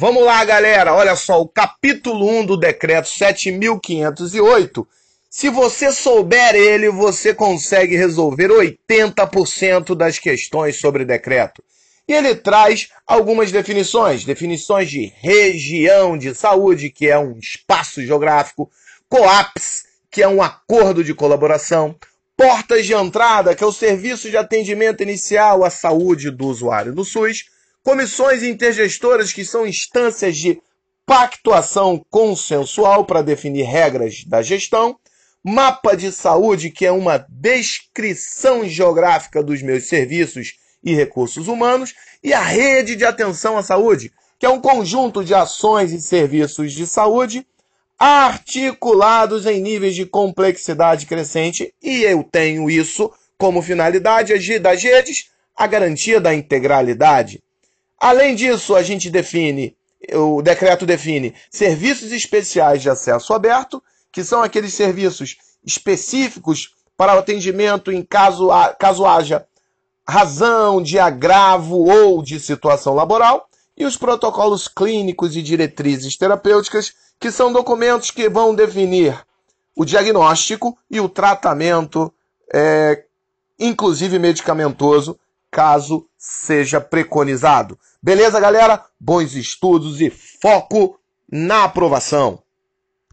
Vamos lá, galera. Olha só, o capítulo 1 do decreto 7508. Se você souber ele, você consegue resolver 80% das questões sobre decreto. E ele traz algumas definições, definições de região de saúde, que é um espaço geográfico, COAPS, que é um acordo de colaboração, portas de entrada, que é o serviço de atendimento inicial à saúde do usuário no SUS, comissões intergestoras, que são instâncias de pactuação consensual para definir regras da gestão, mapa de saúde, que é uma descrição geográfica dos meus serviços e recursos humanos, e a rede de atenção à saúde, que é um conjunto de ações e serviços de saúde articulados em níveis de complexidade crescente, e eu tenho isso como finalidade das redes, a garantia da integralidade. Além disso, a gente define, o decreto define serviços especiais de acesso aberto, que são aqueles serviços específicos para o atendimento em caso, caso haja razão de agravo ou de situação laboral, e os protocolos clínicos e diretrizes terapêuticas, que são documentos que vão definir o diagnóstico e o tratamento, é, inclusive medicamentoso, caso seja preconizado. Beleza, galera? Bons estudos e foco na aprovação.